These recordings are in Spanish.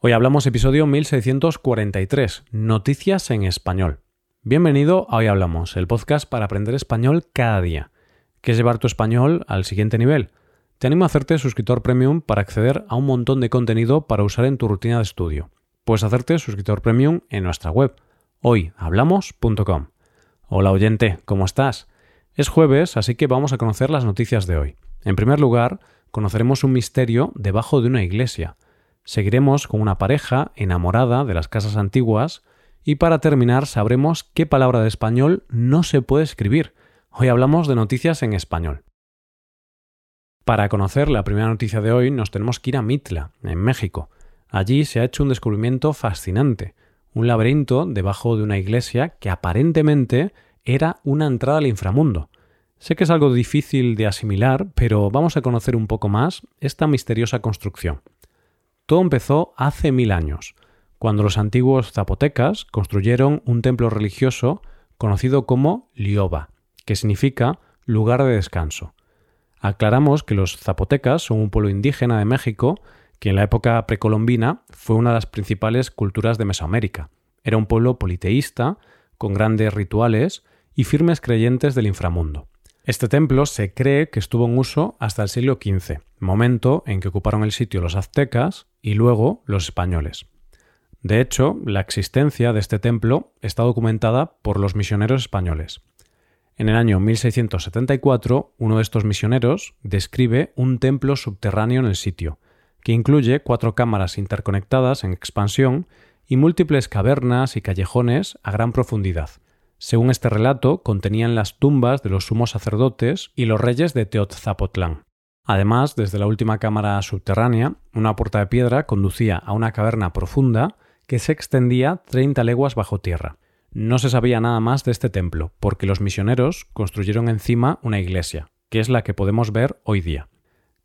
Hoy hablamos episodio 1643, Noticias en Español. Bienvenido a Hoy Hablamos, el podcast para aprender español cada día. ¿Quieres llevar tu español al siguiente nivel? Te animo a hacerte suscriptor premium para acceder a un montón de contenido para usar en tu rutina de estudio. Puedes hacerte suscriptor premium en nuestra web, hoyhablamos.com. Hola oyente, ¿cómo estás? Es jueves, así que vamos a conocer las noticias de hoy. En primer lugar, conoceremos un misterio debajo de una iglesia seguiremos con una pareja enamorada de las casas antiguas y para terminar sabremos qué palabra de español no se puede escribir. Hoy hablamos de noticias en español. Para conocer la primera noticia de hoy nos tenemos que ir a Mitla, en México. Allí se ha hecho un descubrimiento fascinante, un laberinto debajo de una iglesia que aparentemente era una entrada al inframundo. Sé que es algo difícil de asimilar, pero vamos a conocer un poco más esta misteriosa construcción. Todo empezó hace mil años, cuando los antiguos zapotecas construyeron un templo religioso conocido como Lioba, que significa lugar de descanso. Aclaramos que los zapotecas son un pueblo indígena de México que en la época precolombina fue una de las principales culturas de Mesoamérica. Era un pueblo politeísta, con grandes rituales y firmes creyentes del inframundo. Este templo se cree que estuvo en uso hasta el siglo XV, momento en que ocuparon el sitio los aztecas y luego los españoles. De hecho, la existencia de este templo está documentada por los misioneros españoles. En el año 1674, uno de estos misioneros describe un templo subterráneo en el sitio, que incluye cuatro cámaras interconectadas en expansión y múltiples cavernas y callejones a gran profundidad, según este relato, contenían las tumbas de los sumos sacerdotes y los reyes de Teotzapotlán. Además, desde la última cámara subterránea, una puerta de piedra conducía a una caverna profunda que se extendía 30 leguas bajo tierra. No se sabía nada más de este templo, porque los misioneros construyeron encima una iglesia, que es la que podemos ver hoy día.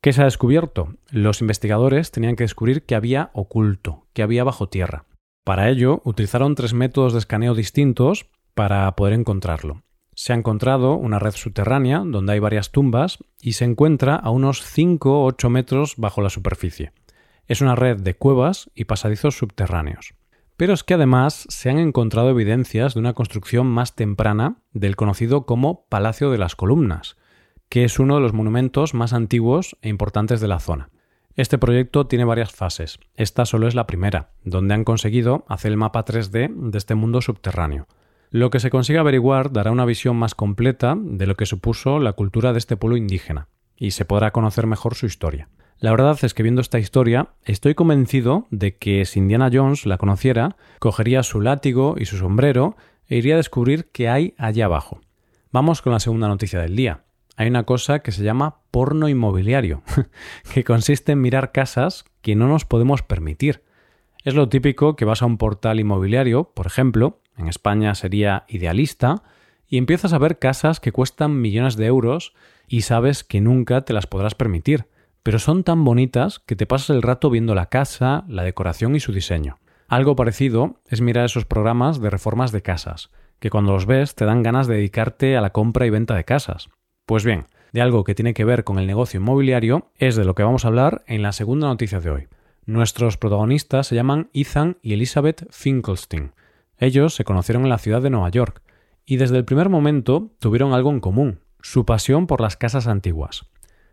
¿Qué se ha descubierto? Los investigadores tenían que descubrir qué había oculto, qué había bajo tierra. Para ello, utilizaron tres métodos de escaneo distintos para poder encontrarlo. Se ha encontrado una red subterránea donde hay varias tumbas y se encuentra a unos 5 o 8 metros bajo la superficie. Es una red de cuevas y pasadizos subterráneos. Pero es que además se han encontrado evidencias de una construcción más temprana del conocido como Palacio de las Columnas, que es uno de los monumentos más antiguos e importantes de la zona. Este proyecto tiene varias fases. Esta solo es la primera, donde han conseguido hacer el mapa 3D de este mundo subterráneo. Lo que se consiga averiguar dará una visión más completa de lo que supuso la cultura de este pueblo indígena, y se podrá conocer mejor su historia. La verdad es que viendo esta historia, estoy convencido de que si Indiana Jones la conociera, cogería su látigo y su sombrero e iría a descubrir qué hay allá abajo. Vamos con la segunda noticia del día. Hay una cosa que se llama porno inmobiliario, que consiste en mirar casas que no nos podemos permitir. Es lo típico que vas a un portal inmobiliario, por ejemplo, en España sería idealista, y empiezas a ver casas que cuestan millones de euros y sabes que nunca te las podrás permitir, pero son tan bonitas que te pasas el rato viendo la casa, la decoración y su diseño. Algo parecido es mirar esos programas de reformas de casas, que cuando los ves te dan ganas de dedicarte a la compra y venta de casas. Pues bien, de algo que tiene que ver con el negocio inmobiliario es de lo que vamos a hablar en la segunda noticia de hoy. Nuestros protagonistas se llaman Ethan y Elizabeth Finkelstein, ellos se conocieron en la ciudad de Nueva York y desde el primer momento tuvieron algo en común, su pasión por las casas antiguas.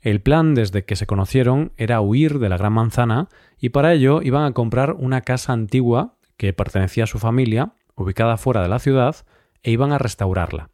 El plan desde que se conocieron era huir de la Gran Manzana y para ello iban a comprar una casa antigua que pertenecía a su familia, ubicada fuera de la ciudad, e iban a restaurarla.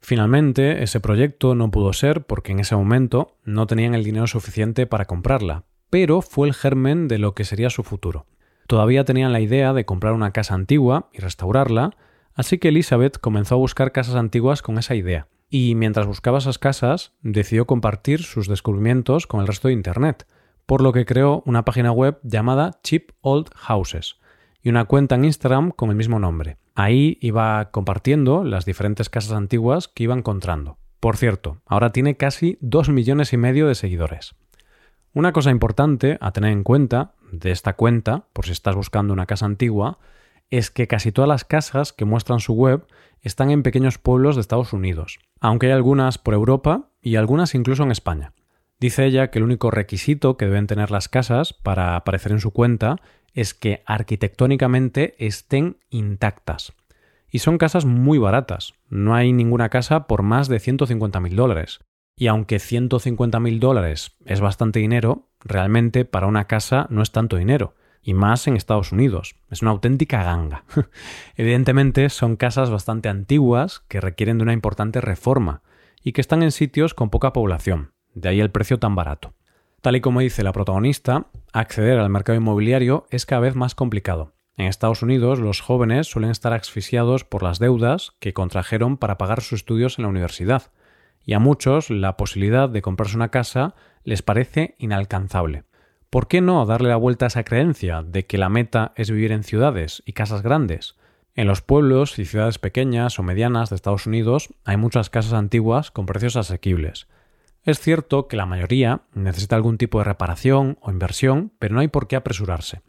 Finalmente, ese proyecto no pudo ser porque en ese momento no tenían el dinero suficiente para comprarla, pero fue el germen de lo que sería su futuro. Todavía tenían la idea de comprar una casa antigua y restaurarla, así que Elizabeth comenzó a buscar casas antiguas con esa idea. Y mientras buscaba esas casas, decidió compartir sus descubrimientos con el resto de Internet, por lo que creó una página web llamada Cheap Old Houses y una cuenta en Instagram con el mismo nombre. Ahí iba compartiendo las diferentes casas antiguas que iba encontrando. Por cierto, ahora tiene casi dos millones y medio de seguidores. Una cosa importante a tener en cuenta de esta cuenta, por si estás buscando una casa antigua, es que casi todas las casas que muestran su web están en pequeños pueblos de Estados Unidos, aunque hay algunas por Europa y algunas incluso en España. Dice ella que el único requisito que deben tener las casas para aparecer en su cuenta es que arquitectónicamente estén intactas. Y son casas muy baratas. No hay ninguna casa por más de 150.000 dólares. Y aunque 150.000 dólares es bastante dinero, realmente para una casa no es tanto dinero. Y más en Estados Unidos. Es una auténtica ganga. Evidentemente son casas bastante antiguas que requieren de una importante reforma y que están en sitios con poca población. De ahí el precio tan barato. Tal y como dice la protagonista, acceder al mercado inmobiliario es cada vez más complicado. En Estados Unidos los jóvenes suelen estar asfixiados por las deudas que contrajeron para pagar sus estudios en la universidad, y a muchos la posibilidad de comprarse una casa les parece inalcanzable. ¿Por qué no darle la vuelta a esa creencia de que la meta es vivir en ciudades y casas grandes? En los pueblos y ciudades pequeñas o medianas de Estados Unidos hay muchas casas antiguas con precios asequibles. Es cierto que la mayoría necesita algún tipo de reparación o inversión, pero no hay por qué apresurarse.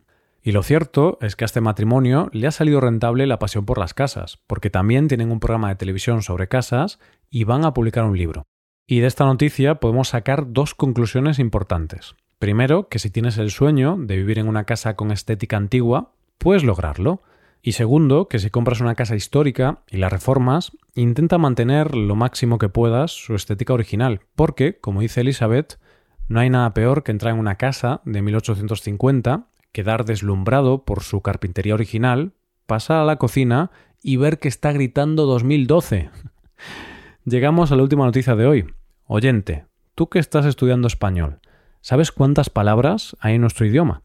Y lo cierto es que a este matrimonio le ha salido rentable la pasión por las casas, porque también tienen un programa de televisión sobre casas y van a publicar un libro. Y de esta noticia podemos sacar dos conclusiones importantes. Primero, que si tienes el sueño de vivir en una casa con estética antigua, puedes lograrlo. Y segundo, que si compras una casa histórica y la reformas, intenta mantener lo máximo que puedas su estética original, porque, como dice Elizabeth, no hay nada peor que entrar en una casa de 1850 quedar deslumbrado por su carpintería original, pasar a la cocina y ver que está gritando 2012. Llegamos a la última noticia de hoy. Oyente, tú que estás estudiando español, ¿sabes cuántas palabras hay en nuestro idioma?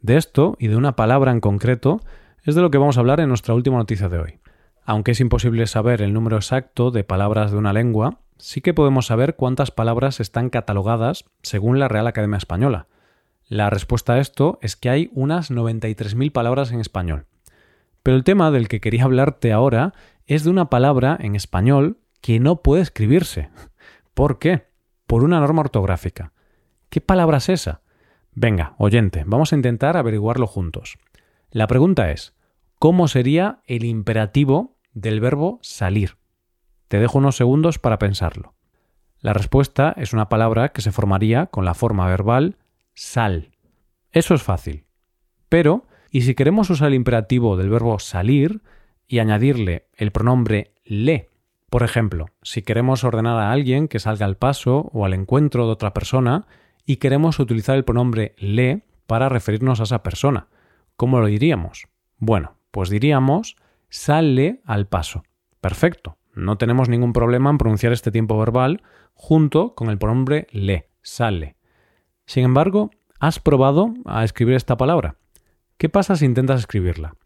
De esto y de una palabra en concreto es de lo que vamos a hablar en nuestra última noticia de hoy. Aunque es imposible saber el número exacto de palabras de una lengua, sí que podemos saber cuántas palabras están catalogadas según la Real Academia Española. La respuesta a esto es que hay unas 93.000 palabras en español. Pero el tema del que quería hablarte ahora es de una palabra en español que no puede escribirse. ¿Por qué? Por una norma ortográfica. ¿Qué palabra es esa? Venga, oyente, vamos a intentar averiguarlo juntos. La pregunta es, ¿cómo sería el imperativo del verbo salir? Te dejo unos segundos para pensarlo. La respuesta es una palabra que se formaría con la forma verbal sal. Eso es fácil. Pero, ¿y si queremos usar el imperativo del verbo salir y añadirle el pronombre le? Por ejemplo, si queremos ordenar a alguien que salga al paso o al encuentro de otra persona y queremos utilizar el pronombre le para referirnos a esa persona, ¿cómo lo diríamos? Bueno, pues diríamos sale al paso. Perfecto. No tenemos ningún problema en pronunciar este tiempo verbal junto con el pronombre le, sale. Sin embargo, ¿has probado a escribir esta palabra? ¿Qué pasa si intentas escribirla?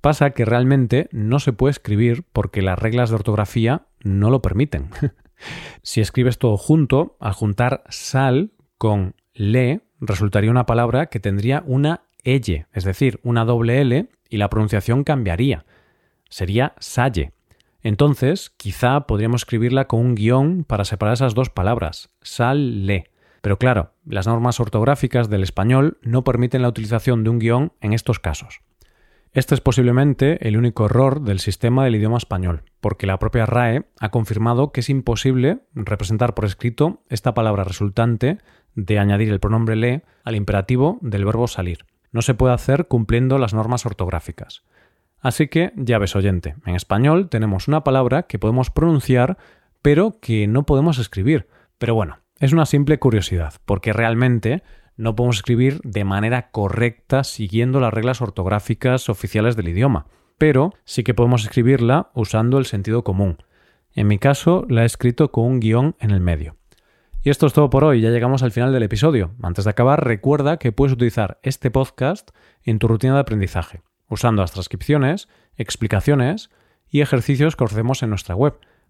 Pasa que realmente no se puede escribir porque las reglas de ortografía no lo permiten. si escribes todo junto, al juntar sal con le, resultaría una palabra que tendría una elle, es decir, una doble L, y la pronunciación cambiaría. Sería salle. Entonces, quizá podríamos escribirla con un guion para separar esas dos palabras, sal-le. Pero claro, las normas ortográficas del español no permiten la utilización de un guion en estos casos. Este es posiblemente el único error del sistema del idioma español, porque la propia RAE ha confirmado que es imposible representar por escrito esta palabra resultante de añadir el pronombre le al imperativo del verbo salir. No se puede hacer cumpliendo las normas ortográficas. Así que, ya ves oyente, en español tenemos una palabra que podemos pronunciar pero que no podemos escribir. Pero bueno, es una simple curiosidad, porque realmente no podemos escribir de manera correcta siguiendo las reglas ortográficas oficiales del idioma, pero sí que podemos escribirla usando el sentido común. En mi caso, la he escrito con un guion en el medio. Y esto es todo por hoy, ya llegamos al final del episodio. Antes de acabar, recuerda que puedes utilizar este podcast en tu rutina de aprendizaje, usando las transcripciones, explicaciones y ejercicios que ofrecemos en nuestra web